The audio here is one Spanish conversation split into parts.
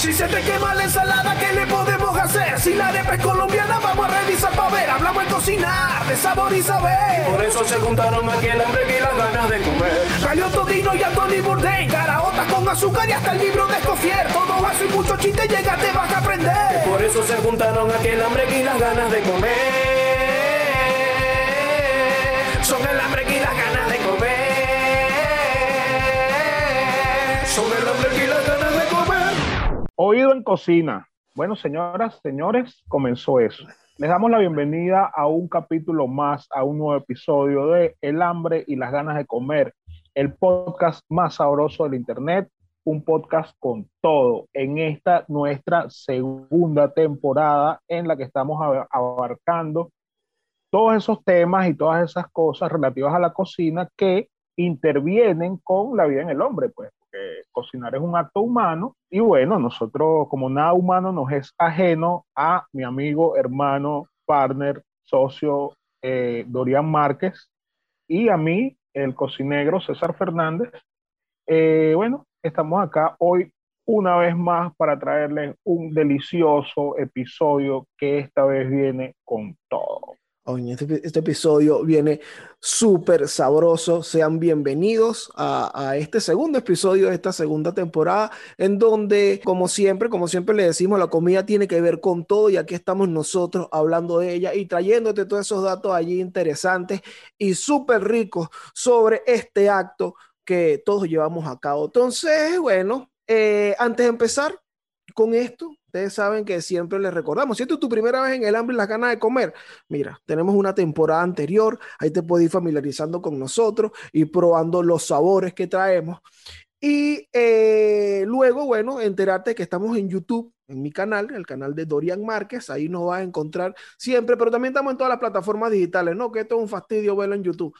Si se te quema la ensalada, ¿qué le podemos hacer? Si la arepa es colombiana, vamos a revisar para ver. Hablamos de cocinar, de sabor y saber. Por eso se juntaron aquí el hambre y las ganas de comer. Salió Todino y Anthony Bourdain, caraotas con azúcar y hasta el libro de Escofier. Todo vaso y mucho chiste, llega, te vas a aprender. Por eso se juntaron aquí el hambre y las ganas de comer. Son el hambre y las ganas de comer. Son el hambre y Oído en cocina. Bueno, señoras, señores, comenzó eso. Les damos la bienvenida a un capítulo más, a un nuevo episodio de El hambre y las ganas de comer, el podcast más sabroso del Internet, un podcast con todo en esta nuestra segunda temporada en la que estamos ab- abarcando todos esos temas y todas esas cosas relativas a la cocina que intervienen con la vida en el hombre, pues, porque cocinar es un acto humano y bueno, nosotros como nada humano nos es ajeno a mi amigo, hermano, partner, socio eh, Dorian Márquez y a mí, el cocinegro César Fernández. Eh, bueno, estamos acá hoy una vez más para traerles un delicioso episodio que esta vez viene con todo. Oye, este, este episodio viene súper sabroso. Sean bienvenidos a, este segundo episodio de esta segunda temporada, en donde, como siempre, como siempre le decimos, la comida tiene que ver con todo y aquí estamos nosotros hablando de ella y trayéndote todos esos datos allí interesantes y súper ricos sobre este acto que todos llevamos a cabo. Entonces, bueno, eh, antes de empezar con esto, ustedes saben que siempre les recordamos, si esta es tu primera vez en el hambre y las ganas de comer, mira, tenemos una temporada anterior, ahí te puedes ir familiarizando con nosotros y probando los sabores que traemos. Y eh, luego, bueno, enterarte que estamos en YouTube, en mi canal, el canal de Dorian Márquez, ahí nos vas a encontrar siempre, pero también estamos en todas las plataformas digitales, ¿no? Que esto es un fastidio verlo en YouTube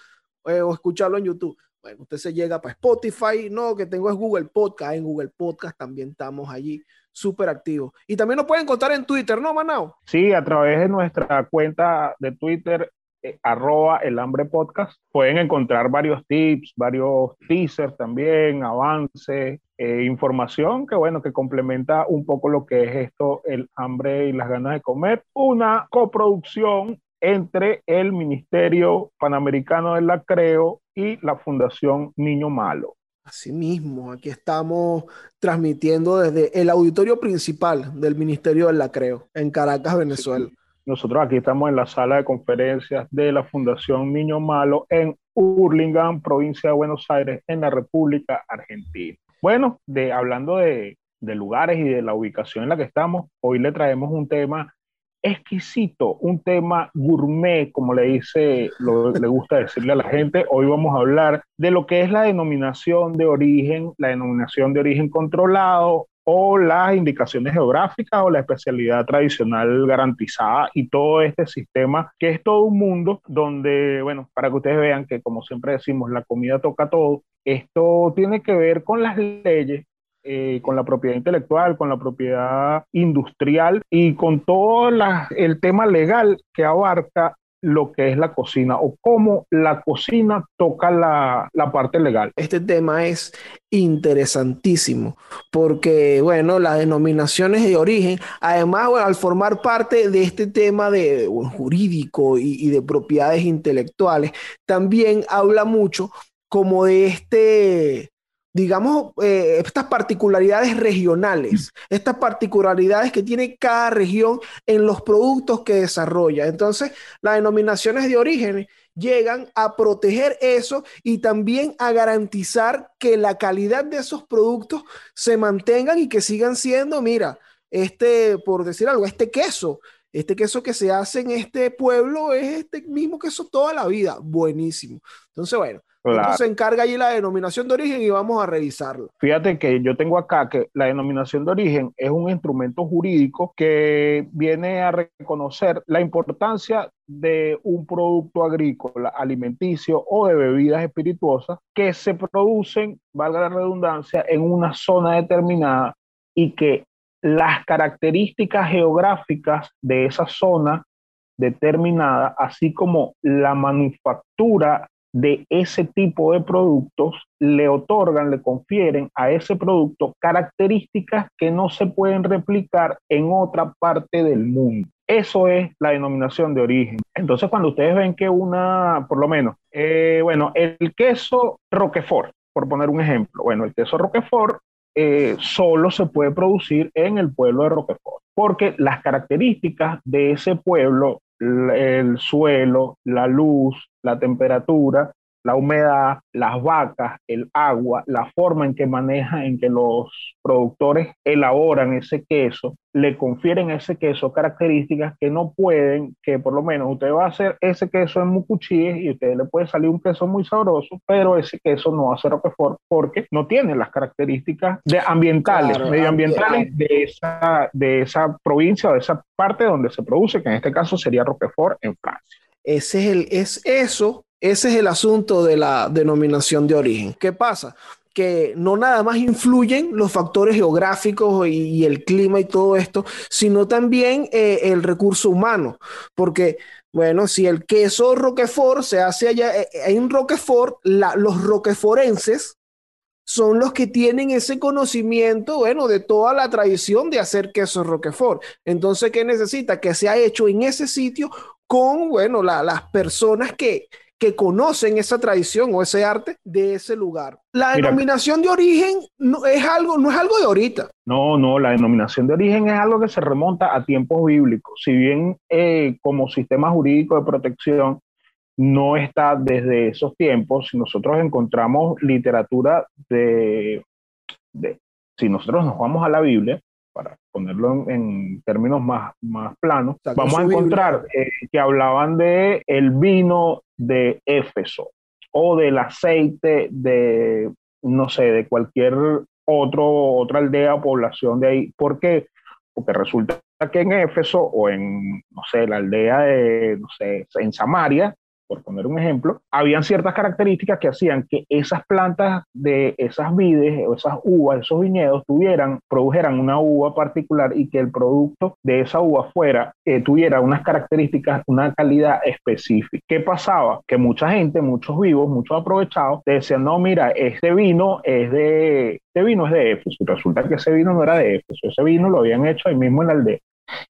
eh, o escucharlo en YouTube. Bueno, usted se llega para Spotify, no, que tengo es Google Podcast, en Google Podcast también estamos allí súper activos. Y también nos pueden encontrar en Twitter, ¿no, Manao? Sí, a través de nuestra cuenta de Twitter, eh, arroba el hambre podcast, pueden encontrar varios tips, varios teasers también, avances, eh, información que bueno, que complementa un poco lo que es esto, el hambre y las ganas de comer. Una coproducción entre el Ministerio Panamericano del Lacreo y la Fundación Niño Malo. Así mismo, aquí estamos transmitiendo desde el auditorio principal del Ministerio del Lacreo, en Caracas, Venezuela. Nosotros aquí estamos en la sala de conferencias de la Fundación Niño Malo en Hurlingham, provincia de Buenos Aires, en la República Argentina. Bueno, de, hablando de, de lugares y de la ubicación en la que estamos, hoy le traemos un tema exquisito, un tema gourmet, como le dice, le gusta decirle a la gente. Hoy vamos a hablar de lo que es la denominación de origen, la denominación de origen controlado o las indicaciones geográficas o la especialidad tradicional garantizada y todo este sistema que es todo un mundo donde, bueno, para que ustedes vean que como siempre decimos, la comida toca todo, esto tiene que ver con las leyes eh, con la propiedad intelectual, con la propiedad industrial y con todo el tema legal que abarca lo que es la cocina o cómo la cocina toca la, la parte legal. Este tema es interesantísimo porque, bueno, las denominaciones de origen, además, al formar parte de este tema de jurídico y, y de propiedades intelectuales, también habla mucho como de este digamos, eh, estas particularidades regionales, estas particularidades que tiene cada región en los productos que desarrolla. Entonces, las denominaciones de origen llegan a proteger eso y también a garantizar que la calidad de esos productos se mantengan y que sigan siendo, mira, este, por decir algo, este queso. Este queso que se hace en este pueblo es este mismo queso toda la vida. Buenísimo. Entonces, bueno, Claro. Entonces se encarga allí la denominación de origen y vamos a revisarla. Fíjate que yo tengo acá que la denominación de origen es un instrumento jurídico que viene a reconocer la importancia de un producto agrícola, alimenticio o de bebidas espirituosas que se producen, valga la redundancia, en una zona determinada y que las características geográficas de esa zona determinada, así como la manufactura de ese tipo de productos le otorgan, le confieren a ese producto características que no se pueden replicar en otra parte del mundo. Eso es la denominación de origen. Entonces, cuando ustedes ven que una, por lo menos, eh, bueno, el queso Roquefort, por poner un ejemplo, bueno, el queso Roquefort eh, solo se puede producir en el pueblo de Roquefort, porque las características de ese pueblo, el suelo, la luz, la temperatura, la humedad, las vacas, el agua, la forma en que maneja, en que los productores elaboran ese queso, le confieren a ese queso características que no pueden, que por lo menos usted va a hacer ese queso en mucuchíes y usted le puede salir un queso muy sabroso, pero ese queso no va a ser Roquefort porque no tiene las características de ambientales, medioambientales de esa, de esa provincia o de esa parte donde se produce, que en este caso sería Roquefort en Francia. Ese es el, es eso ese es el asunto de la denominación de origen. ¿Qué pasa? que no nada más influyen los factores geográficos y, el clima y todo esto, sino también eh, el recurso humano, porque bueno, si el queso Roquefort se hace allá eh, en Roquefort, los roqueforenses son los que tienen ese conocimiento, bueno, de toda la tradición de hacer queso Roquefort. Entonces, ¿qué necesita? Que sea hecho en ese sitio con, bueno, las personas que, que conocen esa tradición o ese arte de ese lugar. La denominación de origen no es algo, no es algo de ahorita. No, no, la denominación de origen es algo que se remonta a tiempos bíblicos. Si bien eh, como sistema jurídico de protección no está desde esos tiempos, si nosotros encontramos literatura de, si nosotros nos vamos a la Biblia, para ponerlo en, términos más, más planos, vamos a encontrar eh, que hablaban de el vino de Éfeso o del aceite de, no sé, de cualquier otro, otra aldea o población de ahí. ¿Por qué? Porque resulta que en Éfeso o en, no sé, la aldea de, no sé, en Samaria, por poner un ejemplo, habían ciertas características que hacían que esas plantas de esas vides o esas uvas, esos viñedos, tuvieran, produjeran una uva particular y que el producto de esa uva fuera, eh, tuviera unas características, una calidad específica. ¿Qué pasaba? Que mucha gente, muchos vivos, muchos aprovechados, decían, no, mira, este vino es de, este vino es de Éfeso. Y resulta que ese vino no era de Éfeso, ese vino lo habían hecho ahí mismo en la aldea.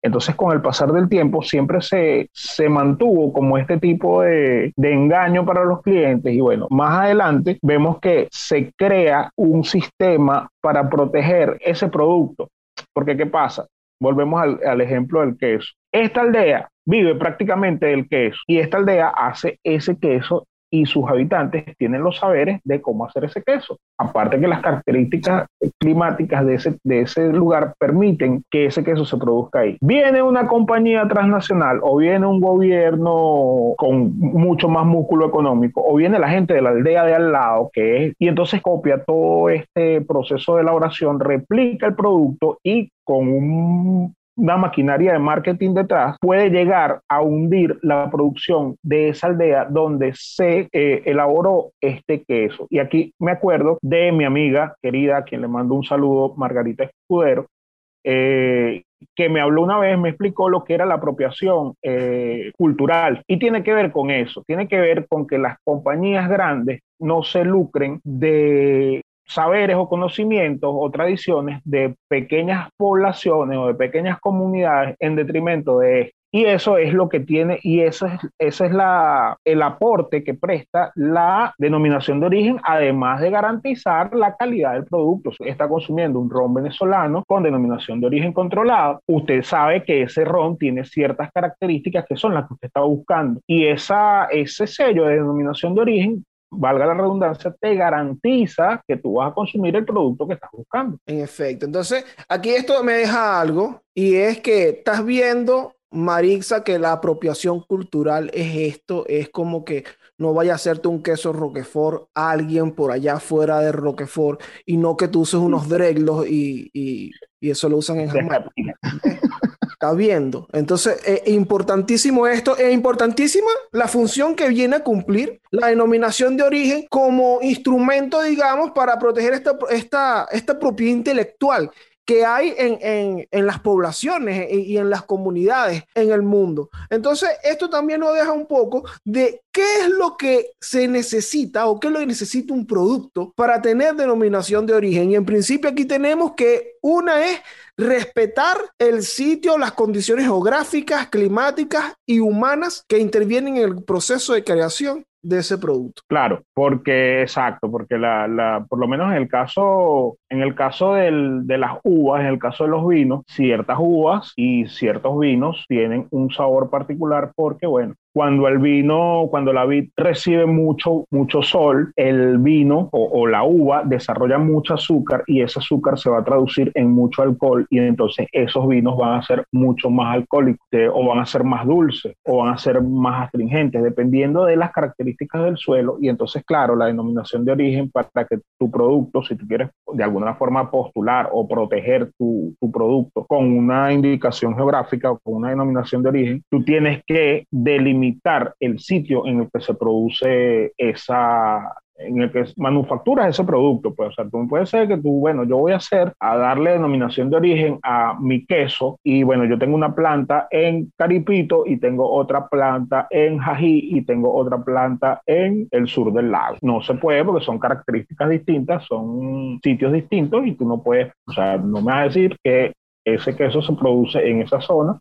Entonces, con el pasar del tiempo, siempre se, se mantuvo como este tipo de, de, engaño para los clientes. Y bueno, más adelante vemos que se crea un sistema para proteger ese producto. Porque, ¿qué pasa? Volvemos al, al ejemplo del queso. Esta aldea vive prácticamente del queso y esta aldea hace ese queso y sus habitantes tienen los saberes de cómo hacer ese queso. Aparte que las características climáticas de ese, de ese lugar permiten que ese queso se produzca ahí. Viene una compañía transnacional o viene un gobierno con mucho más músculo económico o viene la gente de la aldea de al lado que es y entonces copia todo este proceso de elaboración, replica el producto y con un una maquinaria de marketing detrás, puede llegar a hundir la producción de esa aldea donde se eh, elaboró este queso. Y aquí me acuerdo de mi amiga querida, a quien le mando un saludo, Margarita Escudero, eh, que me habló una vez, me explicó lo que era la apropiación eh, cultural y tiene que ver con eso, tiene que ver con que las compañías grandes no se lucren de saberes o conocimientos o tradiciones de pequeñas poblaciones o de pequeñas comunidades en detrimento de Y eso es lo que tiene, y eso es, ese es la, el aporte que presta la denominación de origen, además de garantizar la calidad del producto. Si está consumiendo un ron venezolano con denominación de origen controlado, usted sabe que ese ron tiene ciertas características que son las que usted está buscando. Y esa, ese sello de denominación de origen valga la redundancia, te garantiza que tú vas a consumir el producto que estás buscando. En efecto. Entonces, aquí esto me deja algo y es que estás viendo, Marixa, que la apropiación cultural es esto, es como que no vaya a hacerte un queso Roquefort a alguien por allá fuera de Roquefort y no que tú uses unos dreglos y, y, y eso lo usan en Jamaica está viendo. Entonces, es importantísimo esto, es importantísima la función que viene a cumplir la denominación de origen como instrumento, digamos, para proteger esta, esta, esta propiedad intelectual que hay en, en, las poblaciones y en las comunidades en el mundo. Entonces, esto también nos deja un poco de qué es lo que se necesita o qué es lo que necesita un producto para tener denominación de origen. Y en principio aquí tenemos que una es respetar el sitio, las condiciones geográficas, climáticas y humanas que intervienen en el proceso de creación de ese producto. Claro, porque exacto, porque la, la, por lo menos en el caso, en el caso del, de las uvas, en el caso de los vinos, ciertas uvas y ciertos vinos tienen un sabor particular porque, bueno, cuando el vino, cuando la vid recibe mucho, mucho sol, el vino o, la uva desarrolla mucho azúcar y ese azúcar se va a traducir en mucho alcohol y entonces esos vinos van a ser mucho más alcohólicos o van a ser más dulces o van a ser más astringentes, dependiendo de las características del suelo. Y entonces, claro, la denominación de origen para que tu producto, si tú quieres de alguna forma postular o proteger tu, tu producto con una indicación geográfica o con una denominación de origen, tú tienes que delimitar limitar el sitio en el que se produce esa, en el que manufacturas ese producto. Pues, o sea, tú puede ser que tú, bueno, yo voy a hacer, a darle denominación de origen a mi queso y bueno, yo tengo una planta en Caripito y tengo otra planta en Jají y tengo otra planta en el sur del lago. No se puede porque son características distintas, son sitios distintos y tú no puedes, o sea, no me vas a decir que ese queso se produce en esa zona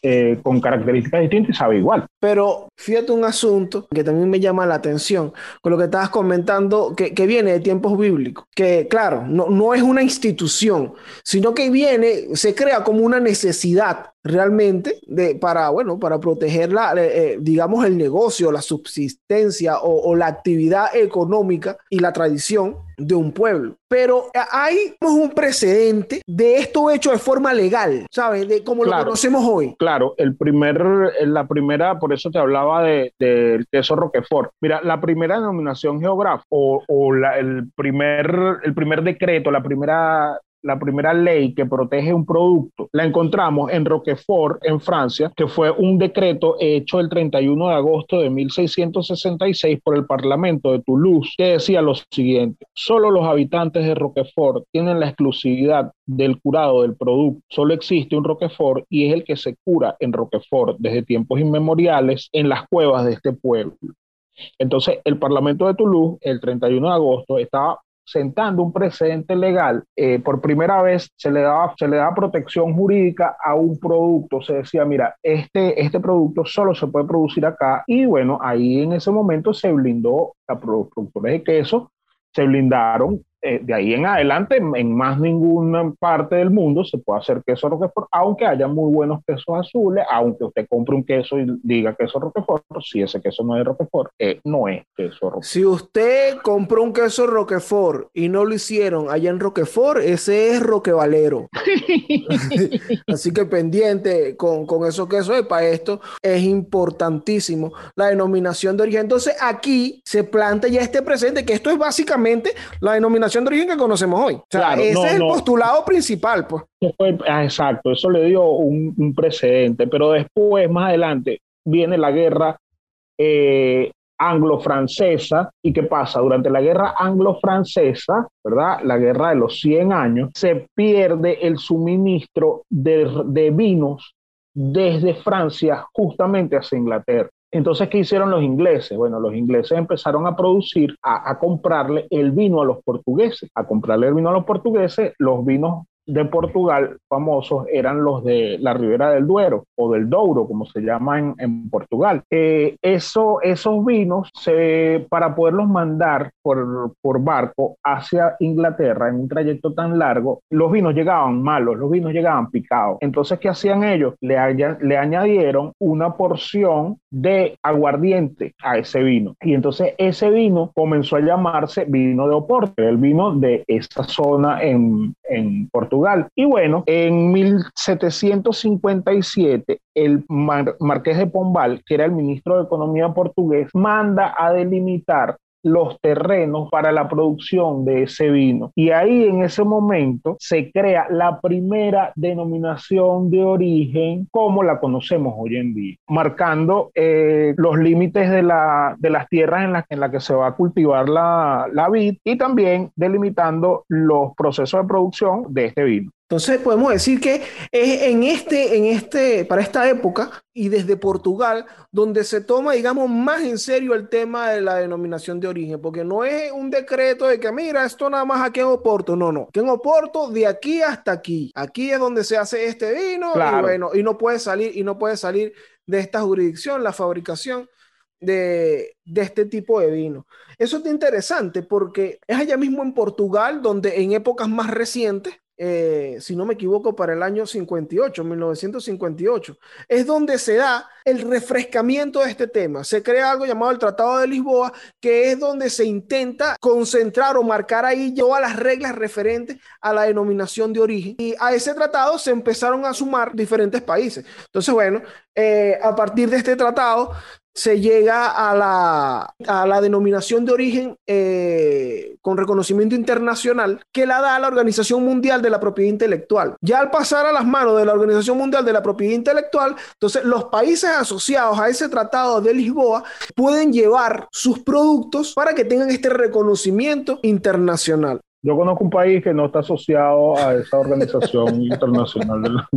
eh, con características distintas sabe igual. Pero fíjate un asunto que también me llama la atención con lo que estabas comentando, que, que viene de tiempos bíblicos, que claro, no, no es una institución, sino que viene, se crea como una necesidad realmente de, para, bueno, para proteger, la, eh, eh, digamos, el negocio, la subsistencia o, la actividad económica y la tradición de un pueblo. Pero hay un precedente de esto hecho de forma legal, ¿sabes? De como lo conocemos hoy. Claro, el primer, la primera, por eso te hablaba del de, queso Roquefort. Mira, la primera denominación geográfica o, o la, el, primer, el primer decreto, la primera la primera ley que protege un producto, la encontramos en Roquefort, en Francia, que fue un decreto hecho el 31 de agosto de 1666 por el Parlamento de Toulouse, que decía lo siguiente, solo los habitantes de Roquefort tienen la exclusividad del curado del producto. Solo existe un Roquefort y es el que se cura en Roquefort desde tiempos inmemoriales en las cuevas de este pueblo. Entonces, el Parlamento de Toulouse, el 31 de agosto, estaba sentando un precedente legal, eh, por primera vez se le, daba, se le protección jurídica a un producto. Se decía, mira, este, este producto solo se puede producir acá. Y bueno, ahí en ese momento se blindó a productores de queso, se blindaron eh, de ahí en adelante, en más ninguna parte del mundo se puede hacer queso Roquefort, aunque haya muy buenos quesos azules, aunque usted compre un queso y diga queso Roquefort, si ese queso no es Roquefort, eh, no es queso Roquefort. Si usted compró un queso Roquefort y no lo hicieron allá en Roquefort, ese es Roquevalero. Así que pendiente con, con esos quesos, para esto es importantísimo la denominación de origen. Entonces aquí se plantea ya este presente, que esto es básicamente la denominación de origen que conocemos hoy. O sea, ese es el postulado principal, pues. Ah, exacto, eso le dio un, precedente, pero después, más adelante, viene la guerra eh, anglo-francesa. ¿Y qué pasa? Durante la guerra anglo-francesa, ¿verdad? La guerra de los 100 años, se pierde el suministro de, de vinos desde Francia justamente hacia Inglaterra. Entonces, ¿qué hicieron los ingleses? Bueno, los ingleses empezaron a producir, a, a, comprarle el vino a los portugueses, a comprarle el vino a los portugueses, los vinos de Portugal famosos eran los de la Ribera del Duero o del Douro, como se llama en, Portugal. Eh, eso, esos vinos, para poderlos mandar por, por barco hacia Inglaterra en un trayecto tan largo, los vinos llegaban malos, los vinos llegaban picados. Entonces, ¿qué hacían ellos? Le, le añadieron una porción de aguardiente a ese vino. Y entonces ese vino comenzó a marse vino de Oporto, el vino de esa zona en, en Portugal. Y bueno, en 1757, el marqués de Pombal, que era el ministro de Economía portugués, manda a delimitar los terrenos para la producción de ese vino. Y ahí en ese momento se crea la primera denominación de origen como la conocemos hoy en día, marcando eh, los límites de, la, de, las tierras en las en la que se va a cultivar la, la vid y también delimitando los procesos de producción de este vino. Entonces podemos decir que es en este, en este, para esta época y desde Portugal donde se toma, digamos, más en serio el tema de la denominación de origen, porque no es un decreto de que, mira, esto nada más aquí en Oporto, no, no, que en Oporto de aquí hasta aquí, aquí es donde se hace este vino y bueno, y no puede salir, y no puede salir de esta jurisdicción la fabricación de, de este tipo de vino. Eso es interesante porque es allá mismo en Portugal donde en épocas más recientes eh, si no me equivoco, para el año 58, 1958. Es donde se da el refrescamiento de este tema. Se crea algo llamado el Tratado de Lisboa, que es donde se intenta concentrar o marcar ahí todas las reglas referentes a la denominación de origen. Y a ese tratado se empezaron a sumar diferentes países. Entonces, bueno, eh, a partir de este tratado se llega a la, a la denominación de origen eh, con reconocimiento internacional que la da la Organización Mundial de la Propiedad Intelectual. Ya al pasar a las manos de la Organización Mundial de la Propiedad Intelectual, entonces los países asociados a ese tratado de Lisboa pueden llevar sus productos para que tengan este reconocimiento internacional. Yo conozco un país que no está asociado a esa organización internacional de la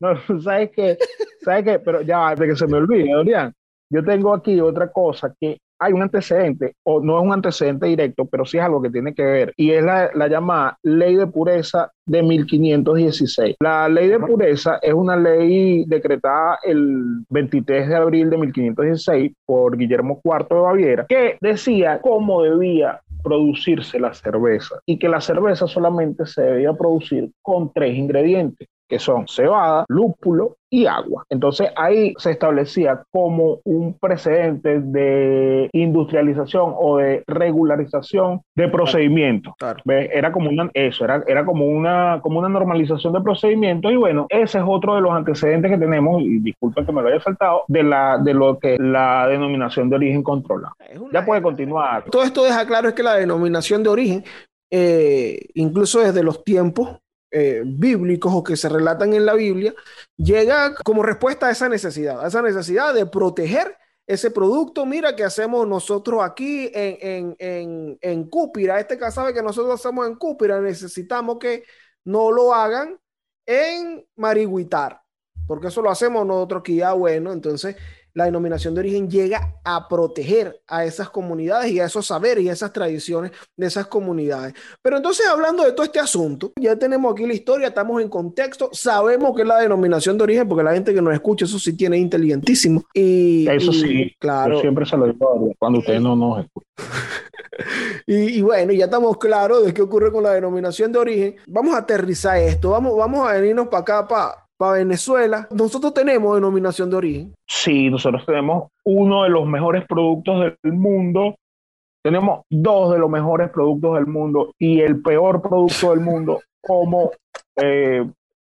no, ¿sabes qué? ¿Sabes qué? Pero ya, de que se me olvide, Adrián, yo tengo aquí otra cosa que hay un antecedente, o no es un antecedente directo, pero sí es algo que tiene que ver, y es la, la, llamada Ley de Pureza de 1516. La Ley de Pureza es una ley decretada el 23 de abril de 1516 por Guillermo IV de Baviera, que decía cómo debía producirse la cerveza y que la cerveza solamente se debía producir con tres ingredientes que son cebada, lúpulo y agua. Entonces ahí se establecía como un precedente de industrialización o de regularización de procedimientos. Era como una, eso, era, era como, una, como una normalización de procedimientos y bueno, ese es otro de los antecedentes que tenemos, y disculpen que me lo haya saltado, de, la, de lo que la denominación de origen controla. Ya puede continuar. Todo esto deja claro es que la denominación de origen, eh, incluso desde los tiempos eh, bíblicos o que se relatan en la Biblia, llega como respuesta a esa necesidad, a esa necesidad de proteger ese producto. Mira que hacemos nosotros aquí en, en, en, en Cúpira, este casabe que nosotros hacemos en Cúpira, necesitamos que no lo hagan en Mariguitar, porque eso lo hacemos nosotros aquí ya bueno, entonces la denominación de origen llega a proteger a esas comunidades y a esos saberes y a esas tradiciones de esas comunidades. Pero entonces, hablando de todo este asunto, ya tenemos aquí la historia, estamos en contexto, sabemos que es la denominación de origen, porque la gente que nos escucha, eso sí tiene inteligentísimo. Y, eso sí, claro. Yo siempre se lo digo cuando ustedes no nos escuchan. y, y, bueno, ya estamos claros de qué ocurre con la denominación de origen. Vamos a aterrizar esto, vamos, vamos a venirnos para acá, para para Venezuela, nosotros tenemos denominación de origen. Sí, nosotros tenemos uno de los mejores productos del mundo. Tenemos dos de los mejores productos del mundo y el peor producto del mundo como eh,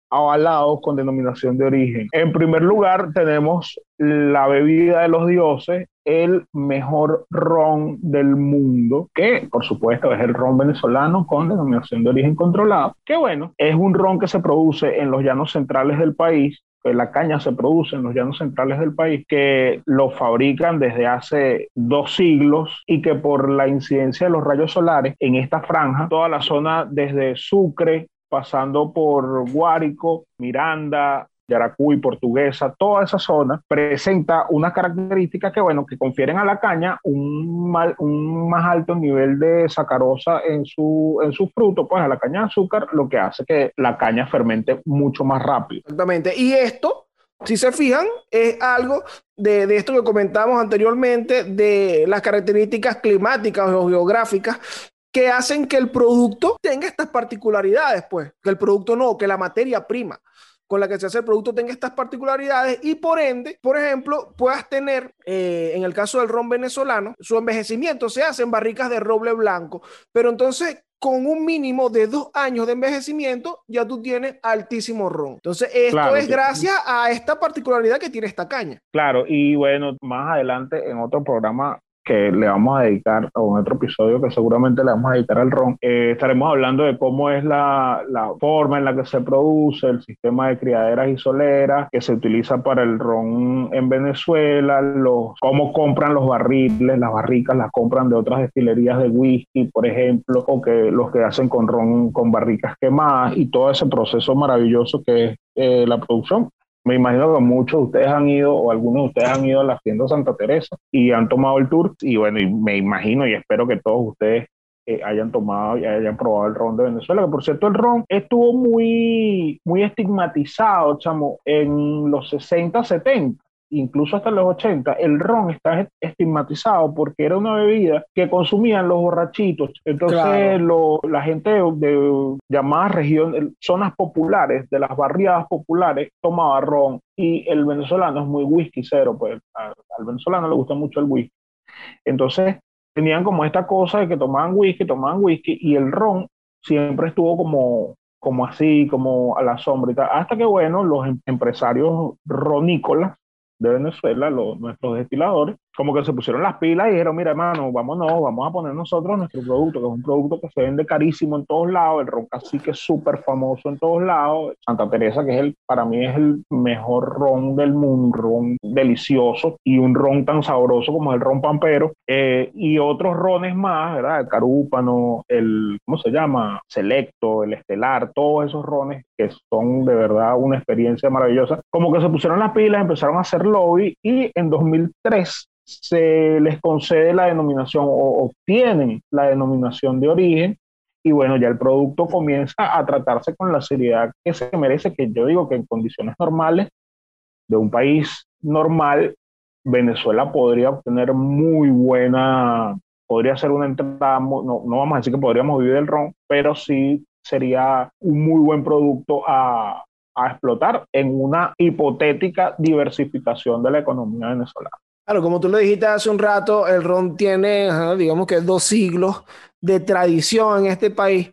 avalados con denominación de origen. En primer lugar, tenemos la bebida de los dioses, el mejor ron del mundo, que por supuesto es el ron venezolano con denominación de origen controlado, que bueno, es un ron que se produce en los llanos centrales del país, que la caña se produce en los llanos centrales del país, que lo fabrican desde hace dos siglos y que por la incidencia de los rayos solares en esta franja, toda la zona desde Sucre, pasando por Guárico, Miranda, Yaracuy, Portuguesa, toda esa zona presenta unas características que, bueno, que confieren a la caña un, un más alto nivel de sacarosa en su, en su fruto, pues a la caña de azúcar, lo que hace que la caña fermente mucho más rápido. Exactamente. Y esto, si se fijan, es algo de, de esto que comentamos anteriormente, de las características climáticas o geográficas que hacen que el producto tenga estas particularidades, pues, que el producto no, que la materia prima con la que se hace el producto tenga estas particularidades y por ende, por ejemplo, puedas tener, eh, en el caso del ron venezolano, su envejecimiento se hace en barricas de roble blanco, pero entonces con un mínimo de dos años de envejecimiento, ya tú tienes altísimo ron. Entonces, esto es gracias a esta particularidad que tiene esta caña. Claro, y bueno, más adelante en otro programa que le vamos a dedicar, o en otro episodio que seguramente le vamos a dedicar al ron, eh, estaremos hablando de cómo es la, la, forma en la que se produce, el sistema de criaderas y soleras que se utiliza para el ron en Venezuela, los, cómo compran los barriles, las barricas las compran de otras destilerías de whisky, por ejemplo, o que los que hacen con ron con barricas quemadas y todo ese proceso maravilloso que es eh, la producción me imagino que muchos de ustedes han ido o algunos de ustedes han ido a la tienda Santa Teresa y han tomado el tour. Y bueno, y me imagino y espero que todos ustedes eh, hayan tomado y hayan probado el ron de Venezuela, que por cierto el ron estuvo muy, muy estigmatizado, chamo, en los 60, 70 incluso hasta los 80, el ron está estigmatizado porque era una bebida que consumían los borrachitos. Entonces, la gente de, llamadas regiones, zonas populares, de las barriadas populares, tomaba ron. Y el venezolano es muy whisky cero, pues al venezolano le gusta mucho el whisky. Entonces, tenían como esta cosa de que tomaban whisky, tomaban whisky, y el ron siempre estuvo como como así, como a la sombra y tal. Hasta que, bueno, los em-, empresarios ronícolas de Venezuela, los, nuestros destiladores, como que se pusieron las pilas y dijeron, mira hermano, vámonos, vamos a poner nosotros nuestro producto, que es un producto que se vende carísimo en todos lados, el ron que es súper famoso en todos lados, Santa Teresa, que es el, para mí es el mejor ron del mundo, un ron delicioso y un ron tan sabroso como el ron pampero, eh, y otros rones más, ¿verdad? El carúpano, el, ¿cómo se llama? Selecto, el estelar, todos esos rones que son de verdad una experiencia maravillosa, como que se pusieron las pilas, empezaron a hacer lobby y en 2003 se les concede la denominación o obtienen la denominación de origen y bueno, ya el producto comienza a tratarse con la seriedad que se merece, que yo digo que en condiciones normales de un país normal, Venezuela podría obtener muy buena, podría ser una entrada, no, no vamos a decir que podríamos vivir del ron, pero sí sería un muy buen producto a, a explotar en una hipotética diversificación de la economía venezolana. Claro, como tú lo dijiste hace un rato, el ron tiene, digamos que dos siglos de tradición en este país.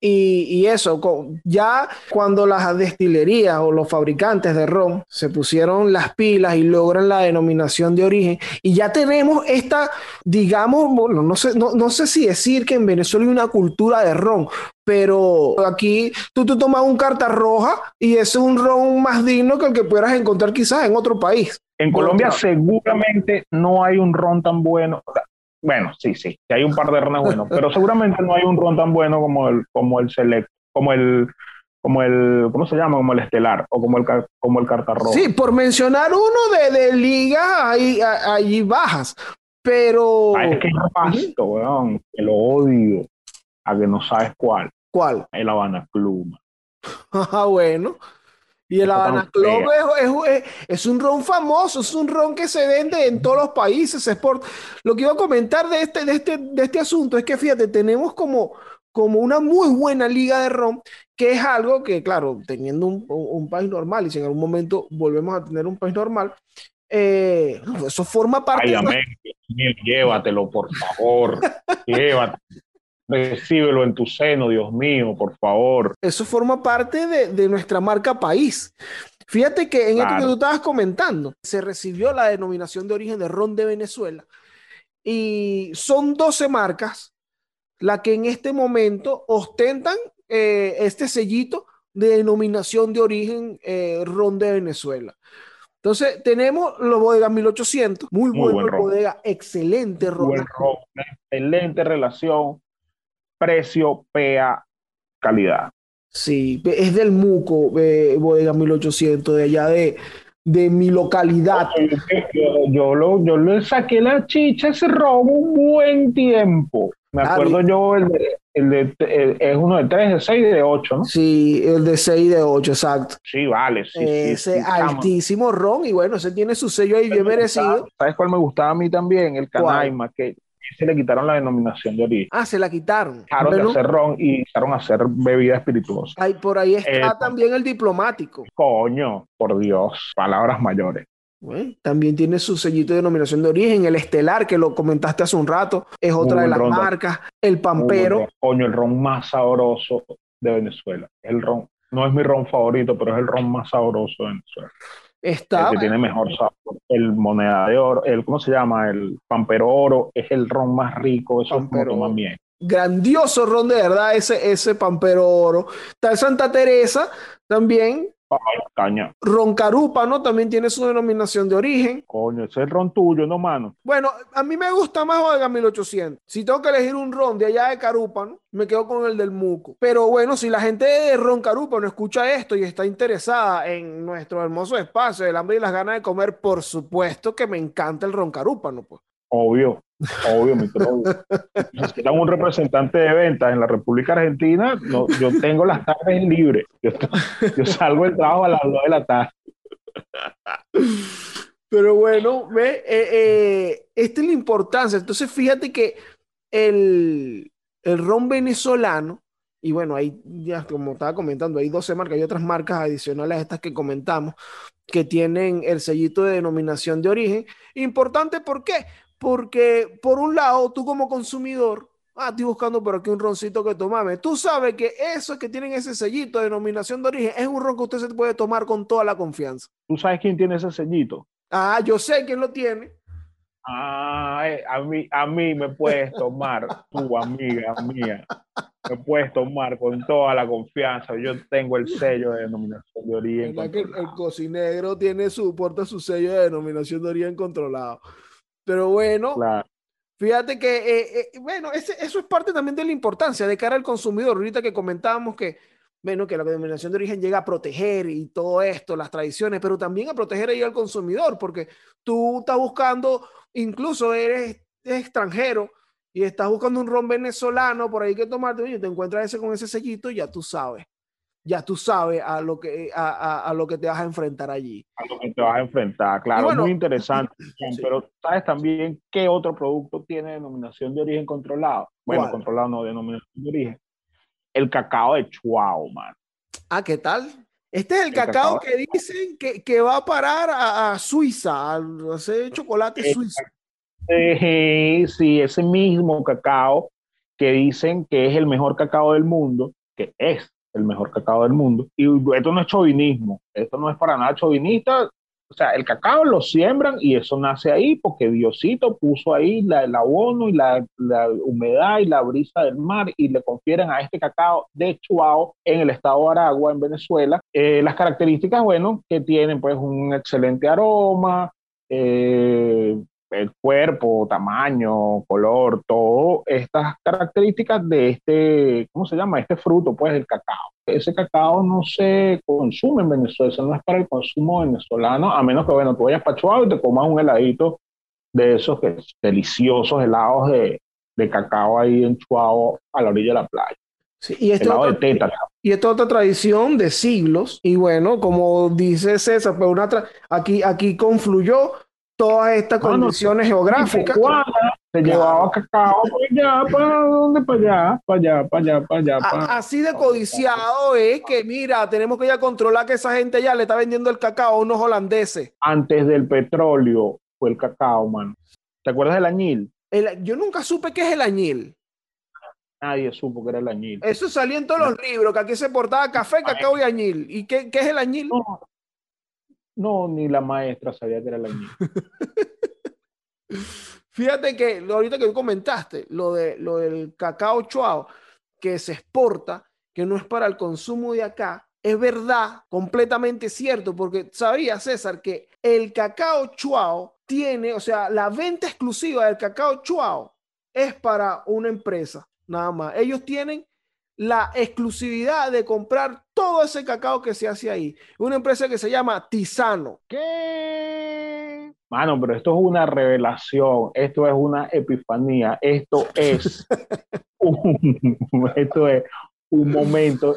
Y, eso, ya cuando las destilerías o los fabricantes de ron se pusieron las pilas y logran la denominación de origen, y ya tenemos esta, digamos, bueno, no sé, no, no sé si decir que en Venezuela hay una cultura de ron, pero aquí tú, tú tomas un carta roja y es un ron más digno que el que pudieras encontrar quizás en otro país. En Colombia seguramente no hay un ron tan bueno. Bueno, sí, sí, hay un par de rones buenos, pero seguramente no hay un ron tan bueno como el, como el Select, como el, como el, ¿cómo se llama? Como el Estelar o como el, como el Cartarroja. Sí, por mencionar uno de, de liga ahí, bajas, pero... Ah, es que es pasto, weón, que lo odio, a que no sabes cuál. ¿Cuál? El Habana Club. Ah, bueno. Y el Habana Club es, es, un ron famoso, es un ron que se vende en todos los países. Es por... Lo que iba a comentar de este, de este, de este asunto es que, fíjate, tenemos como, como una muy buena liga de ron, que es algo que, claro, teniendo un, un país normal, y si en algún momento volvemos a tener un país normal, eh, eso forma parte Ay, de... Llévatelo, por favor. Llévatelo. Recíbelo en tu seno, Dios mío, por favor. Eso forma parte de, nuestra marca país. Fíjate que en esto que tú estabas comentando, se recibió la denominación de origen de ron de Venezuela y son 12 marcas las que en este momento ostentan eh, este sellito de denominación de origen eh, ron de Venezuela. Entonces, tenemos los bodegas 1800, muy, muy bueno, bodega, excelente ron. excelente relación precio, PEA, calidad. Sí, es del Muco, Bodega 1800, de allá de, de mi localidad. Yo, lo, yo le saqué la chicha ese robo un buen tiempo. Me acuerdo yo, el de, el de es uno de 3, de 6 de 8, ¿no? Sí, el de 6 de 8, exacto. Sí, vale. Sí, ese altísimo ron, y bueno, ese tiene su sello ahí bien merecido. ¿Sabes cuál me gustaba a mí también? El Canaima, que se le quitaron la denominación de origen. Ah, se la quitaron. Dejaron de hacer ron y empezaron a hacer bebida espirituosa. Ay, por ahí está eh, también el diplomático. Coño, por Dios, palabras mayores. también tiene su sellito de denominación de origen, el estelar, que lo comentaste hace un rato, es otra de las marcas, el pampero. Coño, el ron más sabroso de Venezuela. El ron, no es mi ron favorito, pero es el ron más sabroso de Venezuela. Está. El que tiene mejor sabor. El moneda de oro, el, ¿cómo se llama? El pampero oro es el ron más rico. Eso es como toma bien. Grandioso ron de verdad, ese, ese pampero oro. Está el Santa Teresa también, Ay, caña. Ron Carúpano también tiene su denominación de origen. Coño, ese es ron tuyo, ¿no, mano? Bueno, a mí me gusta más Oiga 1800. Si tengo que elegir un ron de allá de Carúpano, me quedo con el del Muco. Pero bueno, si la gente de Ron Carúpano escucha esto y está interesada en nuestro hermoso espacio, el hambre y las ganas de comer, por supuesto que me encanta el Ron Carúpano, pues. Obvio, obvio, mi. Necesitan un representante de ventas en la República Argentina. No, yo tengo las tardes libres. Yo, yo salgo del trabajo a las 2 de la tarde. Pero bueno, ve, eh, eh, esta es la importancia. Entonces, fíjate que el, el ron venezolano, y bueno, ahí ya como estaba comentando, hay 12 marcas, hay otras marcas adicionales a estas que comentamos, que tienen el sellito de denominación de origen. Importante, ¿por qué? Porque por un lado, tú como consumidor, ah, estoy buscando por aquí un roncito que tomarme. Tú sabes que esos que tienen ese sellito de denominación de origen es un ron que usted se puede tomar con toda la confianza. ¿Tú sabes quién tiene ese sellito? Ah, yo sé quién lo tiene. Ah, a mí, a mí me puedes tomar, tu amiga mía, me puedes tomar con toda la confianza. Yo tengo el sello de denominación de origen. Que el, el cocinero tiene su, porta su sello de denominación de origen controlado. Pero bueno, Claro. fíjate que, eh, eh, bueno, ese, eso es parte también de la importancia de cara al consumidor. Ahorita que comentábamos que, bueno, que la denominación de origen llega a proteger y todo esto, las tradiciones, pero también a proteger ahí al consumidor, porque tú estás buscando, incluso eres, extranjero y estás buscando un ron venezolano por ahí que tomarte, y te encuentras ese con ese sellito, ya tú sabes. Ya tú sabes a lo que, a, a, a lo que te vas a enfrentar allí. A lo que te vas a enfrentar, claro, bueno, muy interesante. sí. Pero ¿sabes también qué otro producto tiene denominación de origen controlado? Bueno, ¿Cuál? controlado no, denominación de origen. El cacao de Chuao, man. Ah, ¿qué tal? Este es el, El cacao, cacao. que dicen que, que va a parar a, a Suiza, a hacer chocolate El suizo. Eh, sí, ese mismo cacao que dicen que es el mejor cacao del mundo, que es el mejor cacao del mundo. Y esto no es chauvinismo, esto no es para nada chauvinista. O sea, el cacao lo siembran y eso nace ahí porque Diosito puso ahí la, el abono y la, la humedad y la brisa del mar y le confieren a este cacao de Chuao en el estado de Aragua, en Venezuela, eh, las características, bueno, que tienen pues un excelente aroma, eh, el cuerpo, tamaño, color, todas estas características de este, ¿cómo se llama? Este fruto, pues, el cacao. Ese cacao no se consume en Venezuela, eso no es para el consumo venezolano, a menos que, bueno, tú vayas para Chuao y te comas un heladito de esos que, deliciosos helados de, de cacao ahí en Chuao, a la orilla de la playa. Sí, y, esto Helado de otra- teta. y esta otra tradición de siglos. Y bueno, como dice César, pues una tra- aquí, aquí confluyó todas estas condiciones geográficas. Se llevaba cacao para allá, para dónde, para allá, para allá, para allá, para allá. Para- así de codiciado es que, mira, tenemos que ya controlar que esa gente ya le está vendiendo el cacao a unos holandeses. Antes del petróleo fue el cacao, mano. ¿Te acuerdas del añil? El- yo nunca supe qué es el añil. Nadie supo que era el añil. Eso salía en todos los libros, que aquí se portaba café, cacao y añil. ¿Y qué, qué es el añil? No, no, ni la maestra sabía que era el añil. Fíjate que ahorita que tú comentaste, lo, de, lo del cacao chuao, que se exporta, que no es para el consumo de acá, es verdad, completamente cierto, porque sabía César que el cacao chuao tiene, o sea, la venta exclusiva del cacao chuao es para una empresa, nada más. Ellos tienen la exclusividad de comprar todo ese cacao que se hace ahí. Una empresa que se llama Tisano. ¿Qué? Mano, pero esto es una revelación, esto es una epifanía, esto es un, esto es un momento.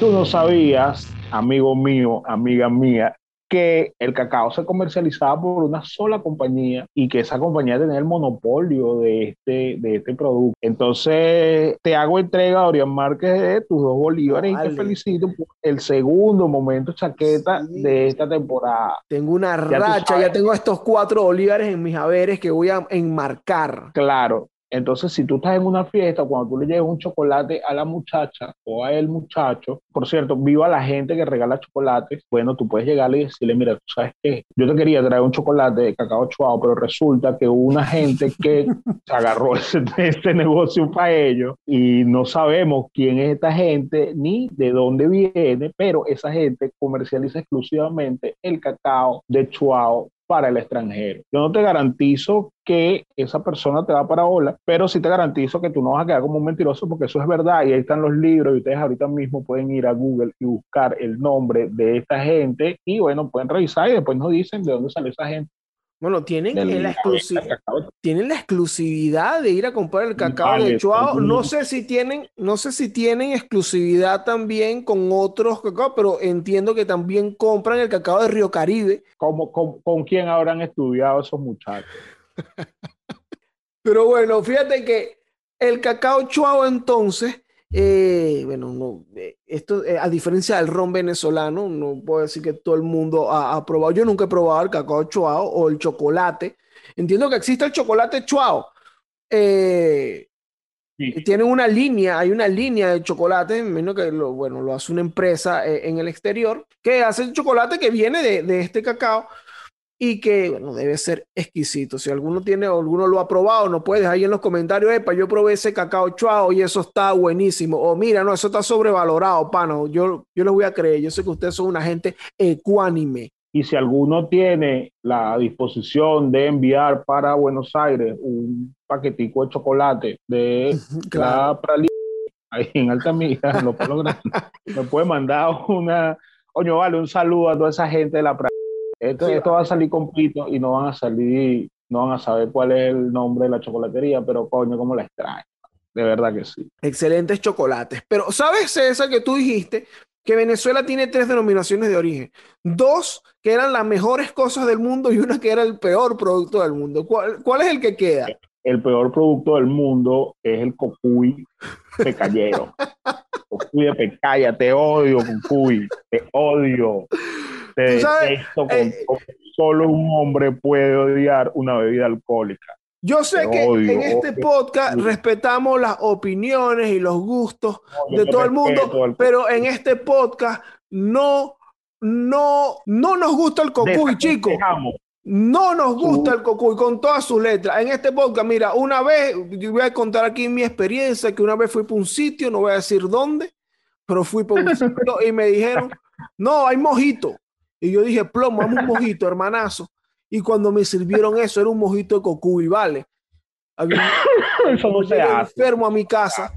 Tú no sabías, amigo mío, amiga mía, que el cacao se comercializaba por una sola compañía y que esa compañía tenía el monopolio de este, de este producto. Entonces, te hago entrega, Dorian Márquez, de tus dos bolívares y te felicito por el segundo momento chaqueta Sí. de esta temporada. Tengo una racha, ya tengo estos cuatro bolívares en mis haberes que voy a enmarcar. Claro, Entonces, si tú estás en una fiesta, cuando tú le llevas un chocolate a la muchacha o a el muchacho, por cierto, viva la gente que regala chocolates, bueno, tú puedes llegarle y decirle, mira, tú sabes qué, yo te quería traer un chocolate de cacao chuao, pero resulta que hubo una gente que se agarró ese, ese negocio para ellos y no sabemos quién es esta gente ni de dónde viene, pero esa gente comercializa exclusivamente el cacao de chuao para el extranjero. Yo no te garantizo que esa persona te va para ola, pero sí te garantizo que tú no vas a quedar como un mentiroso porque eso es verdad y ahí están los libros y ustedes ahorita mismo pueden ir a Google y buscar el nombre de esta gente y bueno, pueden revisar y después nos dicen de dónde sale esa gente. Bueno, tienen la, tienen la exclusividad de ir a comprar el cacao de Chuao. No sé si tienen, no sé si tienen exclusividad también con otros cacao, pero entiendo que también compran el cacao de Río Caribe. ¿Cómo, con, con quién habrán estudiado esos muchachos? pero bueno, fíjate que el cacao Chuao entonces eh, bueno, no, eh, esto, eh, a diferencia del ron venezolano, no puedo decir que todo el mundo ha, probado. Yo nunca he probado el cacao chuao o el chocolate. Entiendo que existe el chocolate chuao. Tienen una línea, hay una línea de chocolate, menos que lo, bueno, lo hace una empresa en el exterior, que hace el chocolate que viene de, de este cacao y que bueno, debe ser exquisito. Si alguno tiene o alguno lo ha probado, no puedes ahí en los comentarios, epa, yo probé ese cacao chuao y eso está buenísimo. O mira, no, eso está sobrevalorado, pano. Yo, yo les voy a creer. Yo sé que ustedes son una gente ecuánime. Y si alguno tiene la disposición de enviar para Buenos Aires un paquetico de chocolate de la ahí en Altamira, lo me puede mandar una, coño, vale, un saludo a toda esa gente de la esto, esto va a salir completo y no van a salir, no van a saber cuál es el nombre de la chocolatería, pero coño, cómo la extraño. De verdad que sí. Excelentes chocolates. Pero, ¿sabes, esa que tú dijiste? Que Venezuela tiene tres denominaciones de origen. Dos que eran las mejores cosas del mundo y una que era el peor producto del mundo. ¿Cuál, cuál es el que queda? El peor producto del mundo es el cocuy pecallero. cocuy de pecaya, te odio, cocuy, te odio. Eh, solo un hombre puede odiar una bebida alcohólica. Yo sé que en este podcast respetamos las opiniones y los gustos de todo el mundo, pero en este podcast no, no, no nos gusta el cocuy, chicos. No nos gusta el cocuy con todas sus letras. En este podcast, mira, una vez, voy a contar aquí mi experiencia, que una vez fui para un sitio, no voy a decir dónde, pero fui para un sitio y me dijeron, no, hay mojito. Y yo dije, plomo, un mojito, hermanazo. Y cuando me sirvieron eso, era un mojito de cocuy, ¿vale? eso no se hace. enfermo a mi casa.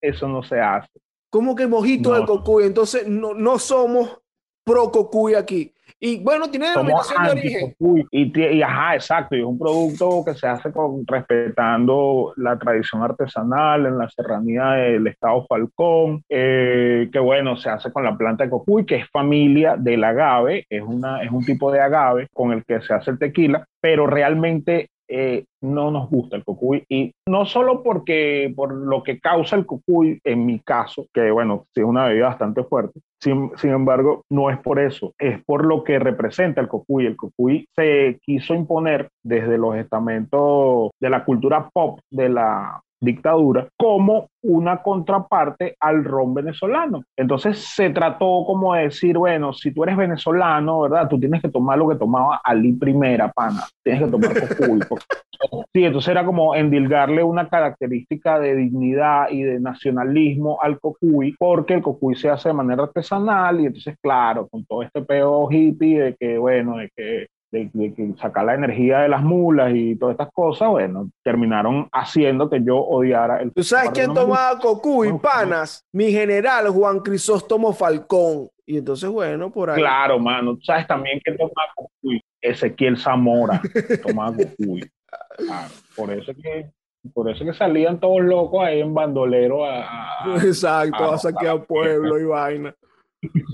Eso no se hace. ¿Cómo que mojito de cocuy? Entonces, no, no somos pro cocuy aquí. Y bueno, tiene denominación de origen. Y, y, ajá, exacto, y es un producto que se hace con, respetando la tradición artesanal en la serranía del estado Falcón, eh, que bueno, se hace con la planta de cocuy, que es familia del agave, es, una, es un tipo de agave con el que se hace el tequila, pero realmente eh, no nos gusta el cocuy y no solo porque por lo que causa el cocuy en mi caso que bueno es una bebida bastante fuerte sin, sin, embargo no es por eso es por lo que representa el cocuy el cocuy se quiso imponer desde los estamentos de la cultura pop de la dictadura como una contraparte al ron venezolano. Entonces se trató como de decir, bueno, si tú eres venezolano, ¿verdad? Tú tienes que tomar lo que tomaba Ali primera, pana. Tienes que tomar cocuy. sí, entonces era como endilgarle una característica de dignidad y de nacionalismo al cocuy, porque el cocuy se hace de manera artesanal y entonces, claro, con todo este peo hippie de que, bueno, de que de, sacar la energía de las mulas y todas estas cosas, bueno, terminaron haciendo que yo odiara el... ¿Tú sabes quién tomaba cocuy, panas? Mi general Juan Crisóstomo Falcón. Y entonces, bueno, por ahí... Claro, mano. ¿Tú sabes también quién tomaba cocuy? Ezequiel Zamora tomaba cocuy. Claro, por eso que por eso que salían todos locos ahí en bandolero a, exacto a, saquear pueblo y vaina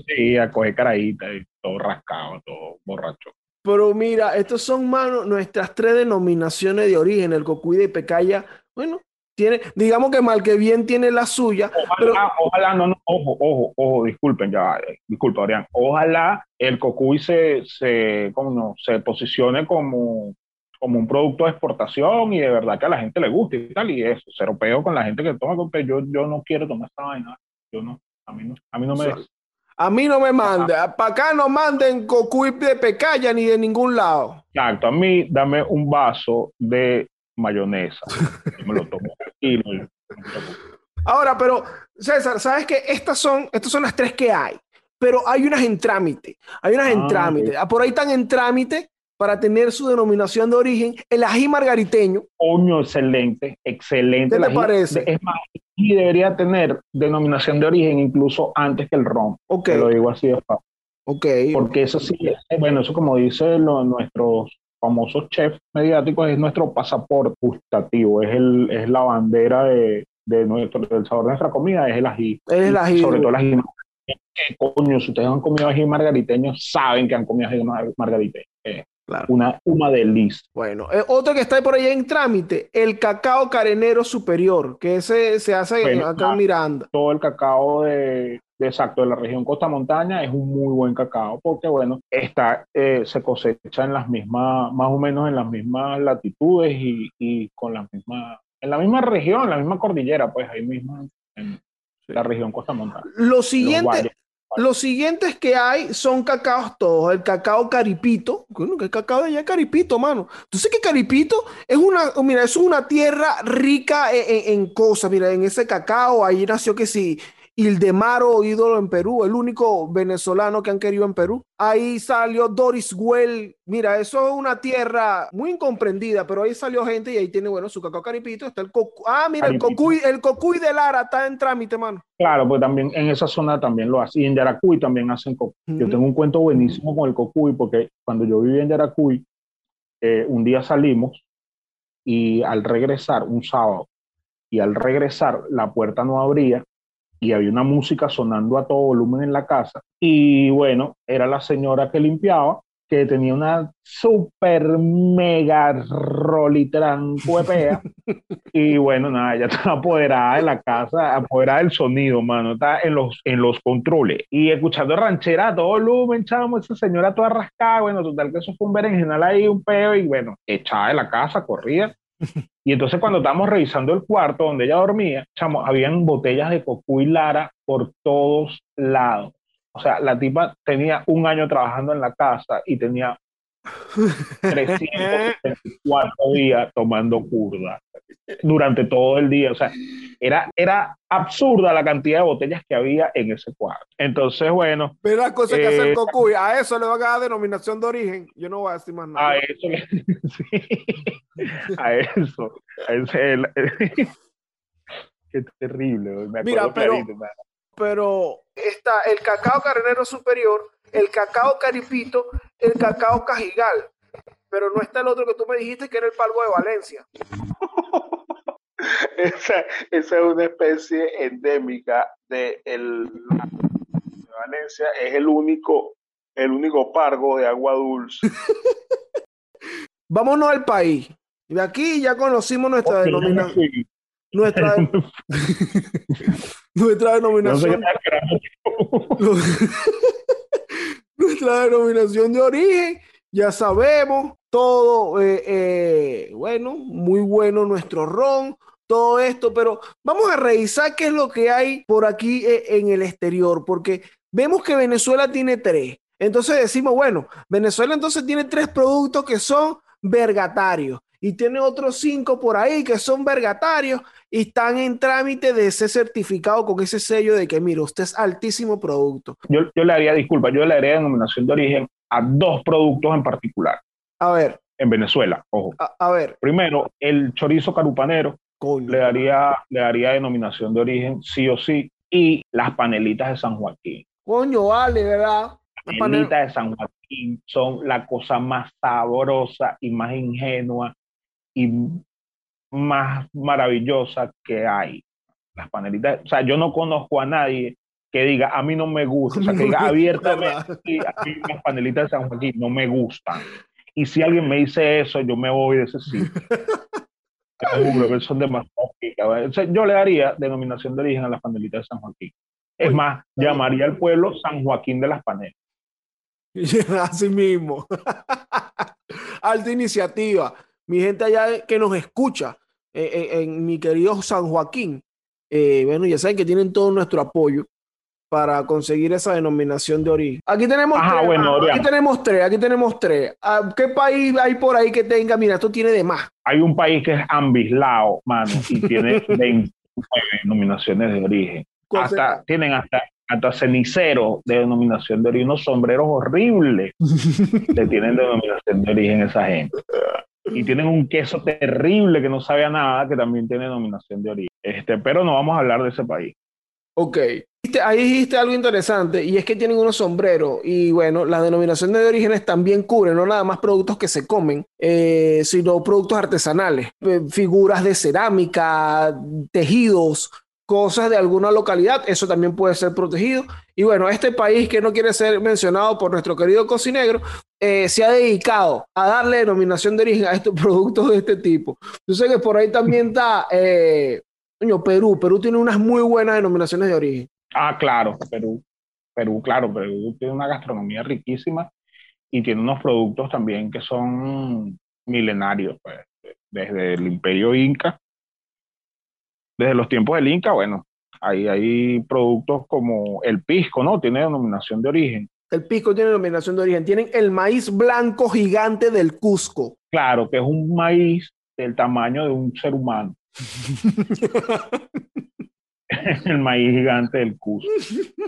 sí a coger carajita y todo rascado todo borracho pero mira, estos son, mano, nuestras tres denominaciones de origen. El cocuy de Pecaya, bueno, tiene, digamos que mal que bien tiene la suya. Ojalá, ojalá, no, no, ojo, ojo, ojo, disculpen, ya, eh, disculpa, Adrián. Ojalá el cocuy se, se, no, se posicione como como un producto de exportación y de verdad que a la gente le gusta y tal, y eso, cero peo con la gente que toma yo, yo no quiero tomar esta vaina, yo no, a mí no, a mí no me... A mí no me mande, para acá no manden cocuy de pecaya ni de ningún lado. Exacto, a mí dame un vaso de mayonesa, yo me lo tomo Ahora, pero César, ¿sabes que Estas son, estas son las tres que hay, pero hay unas en trámite, hay unas en ah, trámite, ah, por ahí están en trámite para tener su denominación de origen, el ají margariteño. Coño, excelente, excelente. ¿Qué te parece? Es más, y debería tener denominación de origen incluso antes que el ron. Ok. Te lo digo así de fácil. Ok. Porque eso sí, bueno, eso como dicen nuestros famosos chefs mediáticos, es nuestro pasaporte gustativo, es, el, es la bandera de, de nuestro, del sabor de nuestra comida, es el ají. Es el ají. Sobre todo el ají. coño? Si ustedes han comido ají margariteño, saben que han comido ají margariteño. Una, una delicia. Bueno, eh, otro que está por ahí en trámite, el cacao carenero superior, que ese se hace acá en Miranda. Todo el cacao de, exacto, de la región Costa Montaña es un muy buen cacao, porque bueno, está, eh, se cosecha en las mismas, más o menos en las mismas latitudes y, y con las mismas, en la misma región, en la misma cordillera, pues ahí mismo en la región Costa Montaña. Lo siguiente, los siguientes que hay son cacaos todos. El cacao caripito. Bueno, que cacao de allá caripito, mano. Tú sabes que caripito es una, mira, es una tierra rica en, en cosas. Mira, en ese cacao, ahí nació que sí, Ildemaro, ídolo en Perú, el único venezolano que han querido en Perú. Ahí salió Doris Well. Mira, eso es una tierra muy incomprendida, pero ahí salió gente y ahí tiene, bueno, su cacao caripito. Está el cocu Ah, mira, el cocuy, el cocuy de Lara está en trámite, mano. Claro, pues también en esa zona también lo hacen. Y en Yaracuy también hacen cocuy. Yo tengo un cuento buenísimo con el cocuy, porque cuando yo vivía en Yaracuy, eh, un día salimos y al regresar, un sábado, y al regresar la puerta no abría y había una música sonando a todo volumen en la casa. Y bueno, era la señora que limpiaba, que tenía una super mega rolitran cuepea. y bueno, nada, ella estaba apoderada de la casa, apoderada del sonido, mano, está en los, en los controles. Y escuchando ranchera a todo volumen, chamo, esa señora toda rascada, bueno, total que eso fue un berenjenal ahí, un peo, y bueno, echada de la casa, corría. Y entonces cuando estábamos revisando el cuarto donde ella dormía, chamo, habían botellas de y Lara por todos lados. O sea, la tipa tenía un año trabajando en la casa y tenía 374 días tomando curda durante todo el día. O sea, era, era absurda la cantidad de botellas que había en ese cuarto. Entonces, bueno. Pero la cosa que hace el eh, Cocuy, a eso le van a dar denominación de origen. Yo no voy a decir más nada. A eso, sí, a eso. A ese, qué terrible. Me Mira, pero, pero está el cacao carnero superior, el cacao caripito, el cacao cajigal. Pero no está el otro que tú me dijiste que era el palvo de Valencia. esa, es una especie endémica de, el, Valencia, es el único, el único pargo de agua dulce. Vámonos al país. De aquí ya conocimos nuestra denominación. Nuestra, nuestra denominación. nuestra denominación de origen, ya sabemos, todo, eh, eh, bueno, muy bueno nuestro ron, todo esto, pero vamos a revisar qué es lo que hay por aquí eh, en el exterior, porque vemos que Venezuela tiene tres. Entonces decimos, bueno, Venezuela entonces tiene tres productos que son vergatarios y tiene otros cinco por ahí que son vergatarios y están en trámite de ese certificado con ese sello de que, mira, usted es altísimo producto. Yo, yo le haría, disculpa, yo le haría denominación de origen a dos productos en particular. A ver. En Venezuela, ojo. A, ver. Primero, el chorizo carupanero. Le daría, le daría denominación de origen, sí o sí. Y las panelitas de San Joaquín. Coño, vale, ¿verdad? Las panelitas de San Joaquín son la cosa más sabrosa y más ingenua y más maravillosa que hay. Las panelitas, o sea, yo no conozco a nadie que diga, a mí no me gusta, o sea, que diga abiertamente, a mí las panelitas de San Joaquín no me gustan. Y si alguien me dice eso, yo me voy de ese sitio. son demasiado Yo le daría denominación de origen a las panelitas de San Joaquín. Es más, llamaría al pueblo San Joaquín de las Panelas. Así mismo. Alta iniciativa. mi gente allá que nos escucha eh, eh, en mi querido San Joaquín, eh, bueno, ya saben que tienen todo nuestro apoyo para conseguir esa denominación de origen. Aquí tenemos Ajá, tres, bueno, aquí tenemos tres, aquí tenemos tres. Ah, ¿Qué país hay por ahí que tenga? Mira, esto tiene de más. Hay un país que es Ambislao, mano, y tiene 29 denominaciones de origen. ¿Cuál Hasta, será? tienen hasta, hasta cenicero de denominación de origen, unos sombreros horribles que tienen denominación de origen esa gente. Y tienen un queso terrible que no sabe nada, que también tiene denominación de origen. Este, pero no vamos a hablar de ese país. Ok. Ahí dijiste algo interesante y es que tienen unos sombreros y bueno, las denominaciones de orígenes también cubren no nada más productos que se comen, eh, sino productos artesanales, eh, figuras de cerámica, tejidos, cosas de alguna localidad, eso también puede ser protegido. Y bueno, este país que no quiere ser mencionado por nuestro querido cocinegro, eh, se ha dedicado a darle denominación de origen a estos productos de este tipo. Yo sé que por ahí también está... eh, Perú, Perú tiene unas muy buenas denominaciones de origen. Ah, claro, Perú. Perú, claro, Perú tiene una gastronomía riquísima y tiene unos productos también que son milenarios, pues, desde el imperio inca, desde los tiempos del inca, bueno, ahí hay productos como el pisco, ¿no? Tiene denominación de origen. El pisco tiene denominación de origen. Tienen el maíz blanco gigante del Cusco. Claro, que es un maíz del tamaño de un ser humano. el maíz gigante del Cusco.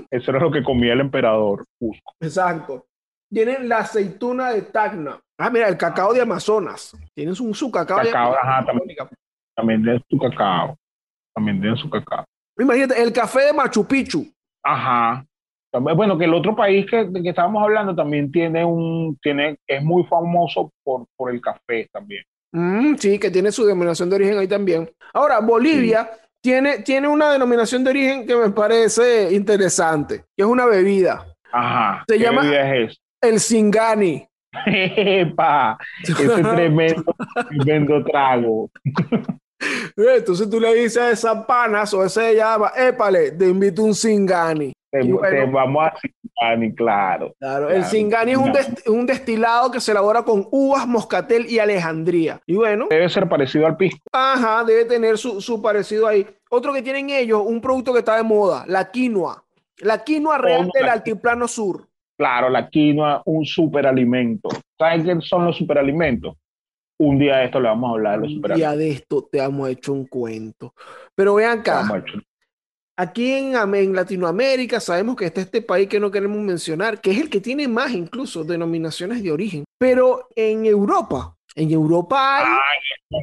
Eso era lo que comía el emperador Cusco. Exacto. Tienen la aceituna de Tacna. Ah, mira, el cacao de Amazonas. Tienen su, su cacao. de Cacao, ajá, Amazonas. También tiene su cacao. También tiene su cacao. Imagínate, el café de Machu Picchu. Ajá. Bueno, que el otro país que, de que estábamos hablando también tiene un, tiene, es muy famoso por, por el café también. Mm, sí, que tiene su denominación de origen ahí también. Ahora, Bolivia tiene, tiene una denominación de origen que me parece interesante, que es una bebida. Aja. Se ¿Qué llama- bebida es El Singani. eso? ¡Epa! Ese tremendo, tremendo trago. Eh, Entonces tú le dices a esas panas o ese llama, épale, te invito un Singani. Te, Y bueno. te vamos a Singani, claro. Claro, el Claro, Singani es un, dest- un destilado que se elabora con uvas, moscatel y alejandría. Y bueno, Debe ser parecido al pisco. ajá, debe tener su, su parecido ahí. Otro que tienen ellos, un producto que está de moda, la quinoa. La quinoa real no, del la- altiplano sur. Claro, la quinoa, un superalimento. ¿Saben qué son los superalimentos? Un día de esto le vamos a hablar de los Un día de esto te hemos hecho un cuento. Pero vean acá, aquí en Latinoamérica sabemos que está este país que no queremos mencionar, que es el que tiene más incluso denominaciones de origen. Pero en Europa, en Europa hay...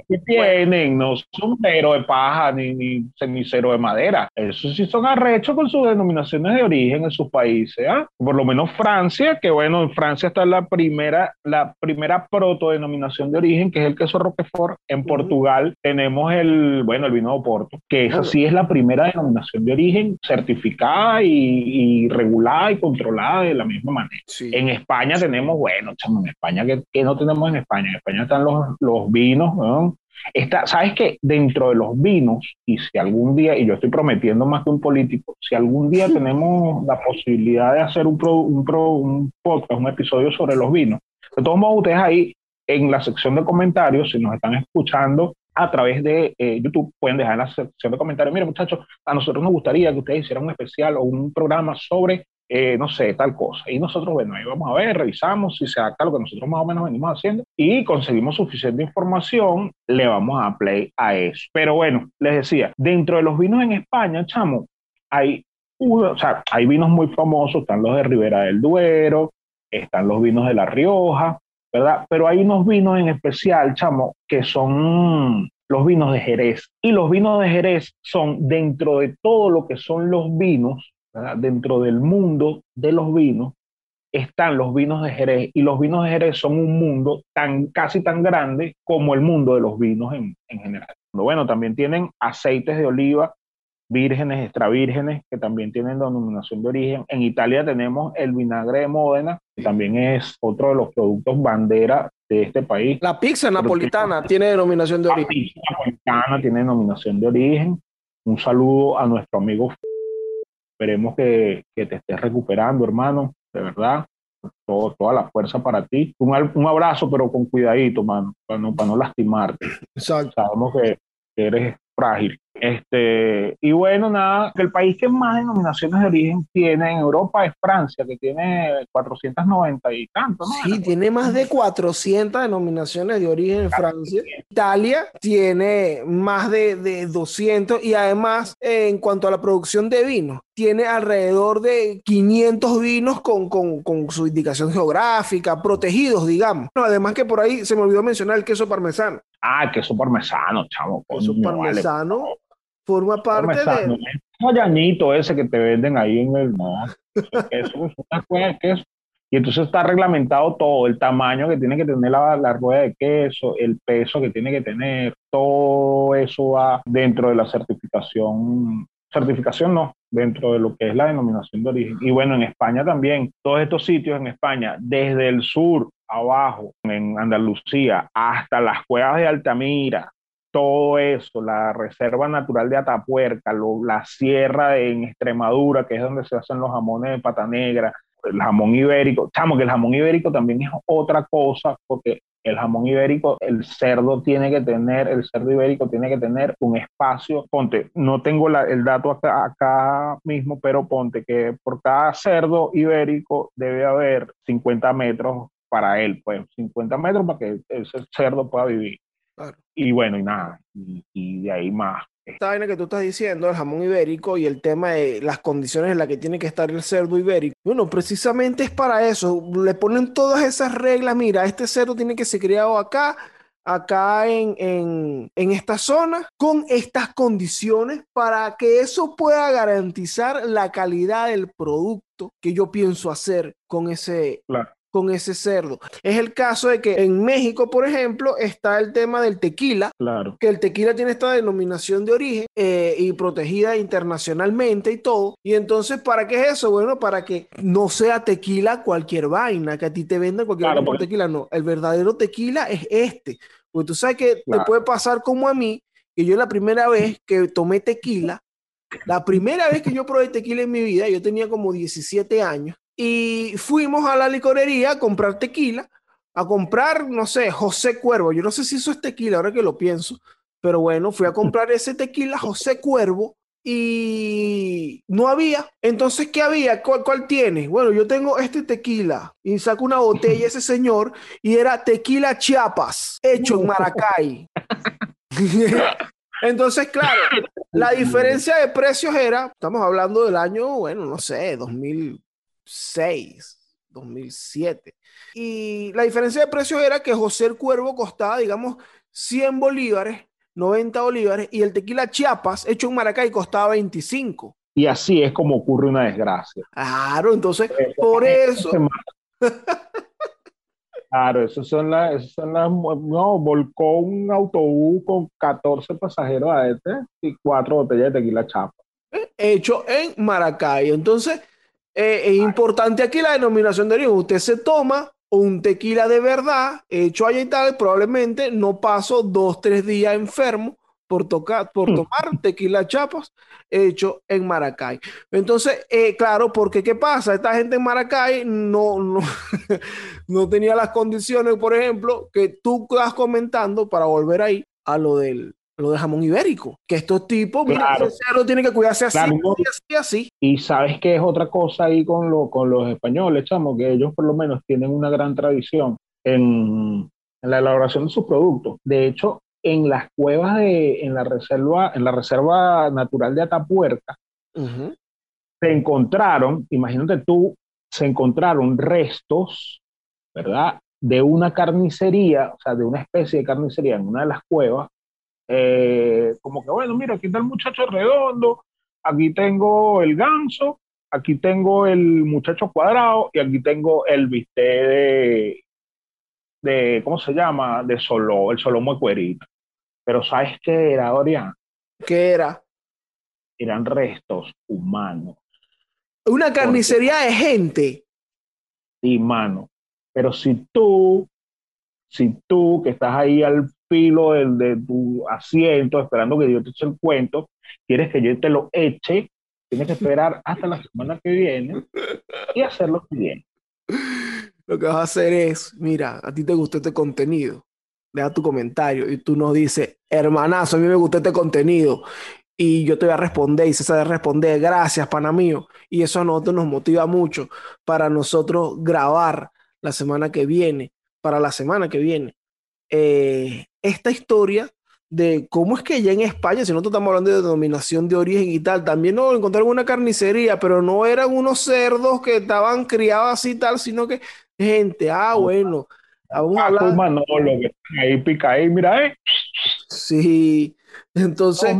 ¿Qué tienen? No son cero de paja ni, ni cenicero de madera. Esos sí son arrechos con sus denominaciones de origen en sus países. ¿ah? Por lo menos Francia, que bueno, en Francia está la primera, la primera proto-denominación de origen, que es el queso Roquefort. En. Portugal tenemos el, bueno, el vino de Oporto, que esa sí es la primera denominación de origen certificada y, y regulada y controlada de la misma manera. Sí. En España tenemos, bueno, chamo, en España, ¿qué, qué no tenemos en España? En España están los, los vinos, ¿no? Está, ¿Sabes qué? Dentro de los vinos, y si algún día, y yo estoy prometiendo más que un político, si algún día tenemos la posibilidad de hacer un, pro- un, pro- un podcast, un episodio sobre los vinos, de todos modos, ustedes ahí en la sección de comentarios, si nos están escuchando a través de eh, YouTube, pueden dejar en la sección de comentarios, mire muchachos, a nosotros nos gustaría que ustedes hicieran un especial o un programa sobre eh, no sé, tal cosa. Y nosotros, bueno, ahí vamos a ver, revisamos si se adapta lo que nosotros más o menos venimos haciendo y conseguimos suficiente información, le vamos a play a eso. Pero bueno, les decía, dentro de los vinos en España, chamo, hay, uno- o sea, hay vinos muy famosos, están los de Ribera del Duero, están los vinos de La Rioja, ¿verdad? Pero hay unos vinos en especial, chamo, que son los vinos de Jerez. Y los vinos de Jerez son dentro de todo lo que son los vinos, ¿verdad? dentro del mundo de los vinos, están los vinos de Jerez. Y los vinos de Jerez son un mundo tan, casi tan grande como el mundo de los vinos en, en general. Bueno, también tienen aceites de oliva vírgenes, extra vírgenes, que también tienen denominación de origen. En Italia tenemos el vinagre de Módena, que también es otro de los productos bandera de este país. La pizza napolitana tiene denominación de La origen. pizza napolitana tiene denominación de origen. Un saludo a nuestro amigo. Esperemos que, que te estés recuperando, hermano, de verdad. todo, toda la fuerza para ti. Un, un abrazo, pero con cuidadito, mano, para no, para no lastimarte. Exacto. Sabemos que eres frágil. Este, y bueno, nada, el país que más denominaciones de origen tiene en Europa es Francia, que tiene 490 y tanto, ¿no? Sí, tiene más de 400 denominaciones de origen en Francia. Italia tiene más de, de 200 y además, eh, en cuanto a la producción de vino, tiene alrededor de 500 vinos con, con, con, su indicación geográfica, protegidos, digamos. Además que por ahí se me olvidó mencionar el queso parmesano. Ah, queso parmesano, chamo. Queso coño, parmesano vale. forma parte Parmesano, de... Un añito ese que te venden ahí en el... No, eso es una cosa de queso. Y entonces está reglamentado todo, el tamaño que tiene que tener la, la rueda de queso, el peso que tiene que tener, todo eso va dentro de la certificación certificación no, dentro de lo que es la denominación de origen. Y bueno, en España también, todos estos sitios en España, desde el sur abajo, en Andalucía, hasta las cuevas de Altamira, todo eso, la Reserva Natural de Atapuerca, lo, la sierra en Extremadura, que es donde se hacen los jamones de pata negra, el jamón ibérico, chamo, que el jamón ibérico también es otra cosa, porque el jamón ibérico, el cerdo tiene que tener, el cerdo ibérico tiene que tener un espacio, ponte, no tengo la, el dato acá, acá, mismo, pero ponte que por cada cerdo ibérico debe haber 50 metros para él, pues 50 metros para que ese cerdo pueda vivir. Claro. Y bueno, y nada, y, y de ahí más. Esta vaina que tú estás diciendo, el jamón ibérico y el tema de las condiciones en las que tiene que estar el cerdo ibérico. Bueno, precisamente es para eso. Le ponen todas esas reglas. Mira, este cerdo tiene que ser criado acá, acá en, en, en esta zona, con estas condiciones para que eso pueda garantizar la calidad del producto que yo pienso hacer con ese, Claro. Con ese cerdo. Es el caso de que en México, por ejemplo, está el tema del tequila, Claro. que el tequila tiene esta denominación de origen eh, y protegida internacionalmente y todo. Y entonces, ¿para qué es eso? Bueno, para que no sea tequila cualquier vaina, que a ti te vendan cualquier Claro, vaina por porque- tequila. No, el verdadero tequila es este. Porque tú sabes que te puede pasar como a mí, que yo la primera vez que tomé tequila, la primera vez que yo probé tequila en mi vida, yo tenía como 17 años, y fuimos a la licorería a comprar tequila, a comprar, no sé, José Cuervo. Yo no sé si eso es tequila, ahora que lo pienso, pero bueno, fui a comprar ese tequila José Cuervo y no había. Entonces, ¿qué había? ¿Cuál, cuál tiene? Bueno, yo tengo este tequila y saco una botella ese señor y era tequila Chiapas, hecho en Maracay. Entonces, claro, la diferencia de precios era, estamos hablando del año, bueno, no sé, 2006, 2007. Y la diferencia de precios era que José el Cuervo costaba, digamos, 100 bolívares, 90 bolívares, y el tequila Chiapas, hecho en Maracay, costaba 25. Y así es como ocurre una desgracia. Claro, entonces, por eso, Claro, esas son las, esas son las, no, volcó un autobús con 14 pasajeros a este y cuatro botellas de tequila chapa. hecho en Maracay. Entonces, eh, es importante aquí la denominación de origen. Usted se toma un tequila de verdad, hecho allá y tal, probablemente no paso dos, tres días enfermo por, tocar, por Mm. tomar tequila chapas hecho en Maracay. Entonces, eh, claro, porque ¿qué pasa? Esta gente en Maracay no, no, no tenía las condiciones, por ejemplo, que tú estás comentando para volver ahí a lo del, lo del jamón ibérico. Que estos tipos, mira, Claro. ese cerdo tiene que cuidarse así, Claro, así. Y sabes que es otra cosa ahí con, lo, con los españoles, chamo, que ellos por lo menos tienen una gran tradición en, en la elaboración de sus productos. De hecho, en las cuevas de, en la reserva, en la reserva natural de Atapuerca, se encontraron, imagínate tú, se encontraron restos, ¿verdad? De una carnicería, o sea, de una especie de carnicería en una de las cuevas, eh, como que, bueno, mira, aquí está el muchacho redondo, aquí tengo el ganso, aquí tengo el muchacho cuadrado y aquí tengo el bistec de, de ¿cómo se llama? De solo, el solomo de cuerito. Pero ¿sabes qué era, Dorian? ¿Qué era? Eran restos humanos. Una carnicería de gente. y mano. Pero si tú, si tú que estás ahí al filo del- de, tu asiento esperando que yo te eche el cuento, quieres que yo te lo eche, tienes que esperar hasta la semana que viene y hacer lo que viene. lo que vas a hacer es, mira, a ti te gustó este contenido, deja tu comentario y tú nos dices, hermanazo, a mí me gustó este contenido y yo te voy a responder y se sabe responder, gracias, pana mío. Y eso a nosotros nos motiva mucho para nosotros grabar la semana que viene, para la semana que viene, eh, esta historia de cómo es que ya en España, si nosotros estamos hablando de denominación de origen y tal, también no encontraron una carnicería, pero no eran unos cerdos que estaban criados así y tal, sino que gente, ah, bueno, vamos a hablar. Manolo, ahí pica ahí, mira, eh. Sí, entonces,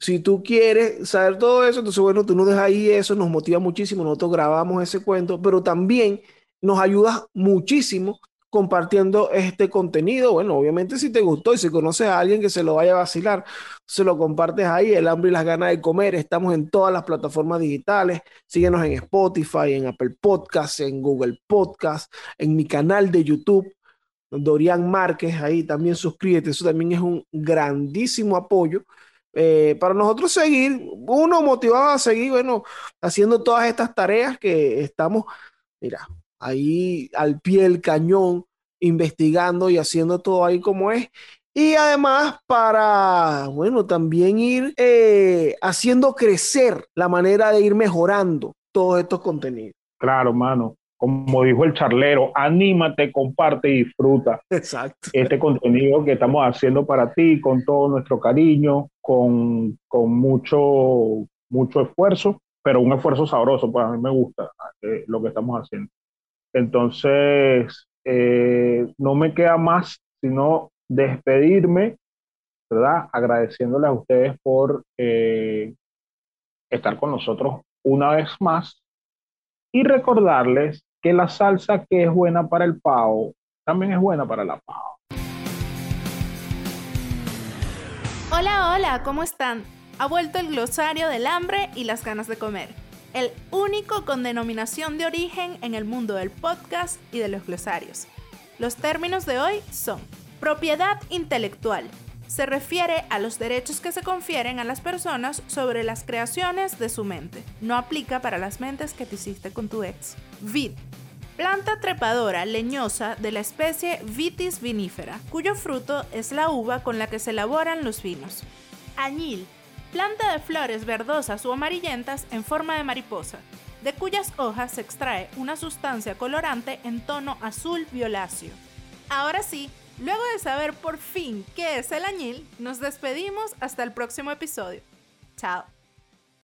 si tú quieres saber todo eso, entonces, bueno, tú nos dejas ahí eso, nos motiva muchísimo, nosotros grabamos ese cuento, pero también nos ayuda muchísimo compartiendo este contenido. Bueno, obviamente si te gustó y si conoces a alguien que se lo vaya a vacilar, se lo compartes ahí, el hambre y las ganas de comer. Estamos en todas las plataformas digitales. Síguenos en Spotify, en Apple Podcasts, en Google Podcasts, en mi canal de YouTube. Dorian Márquez, ahí también suscríbete, eso también es un grandísimo apoyo eh, para nosotros seguir, uno motivado a seguir, bueno, haciendo todas estas tareas que estamos, mira, ahí al pie del cañón, investigando y haciendo todo ahí como es. Y además para, bueno, también ir eh, haciendo crecer la manera de ir mejorando todos estos contenidos. Claro, mano. Como dijo el charlero, anímate, comparte y disfruta. Exacto. Este contenido que estamos haciendo para ti con todo nuestro cariño, con, con mucho, mucho esfuerzo, pero un esfuerzo sabroso, pues a mí me gusta eh, lo que estamos haciendo. Entonces, eh, no me queda más sino despedirme, ¿verdad? Agradeciéndoles a ustedes por eh, estar con nosotros una vez más y recordarles que la salsa que es buena para el pavo también es buena para la pavo. Hola, hola, ¿cómo están? Ha vuelto el glosario del hambre y las ganas de comer el único con denominación de origen en el mundo del podcast y de los glosarios. Los términos de hoy son propiedad intelectual. Se refiere a los derechos que se confieren a las personas sobre las creaciones de su mente. No aplica para las mentes que te hiciste con tu ex. Vid. Planta trepadora leñosa de la especie Vitis vinifera, cuyo fruto es la uva con la que se elaboran los vinos. Añil planta de flores verdosas o amarillentas en forma de mariposa, de cuyas hojas se extrae una sustancia colorante en tono azul violáceo. Ahora sí, luego de saber por fin qué es el añil, nos despedimos hasta el próximo episodio. Chao.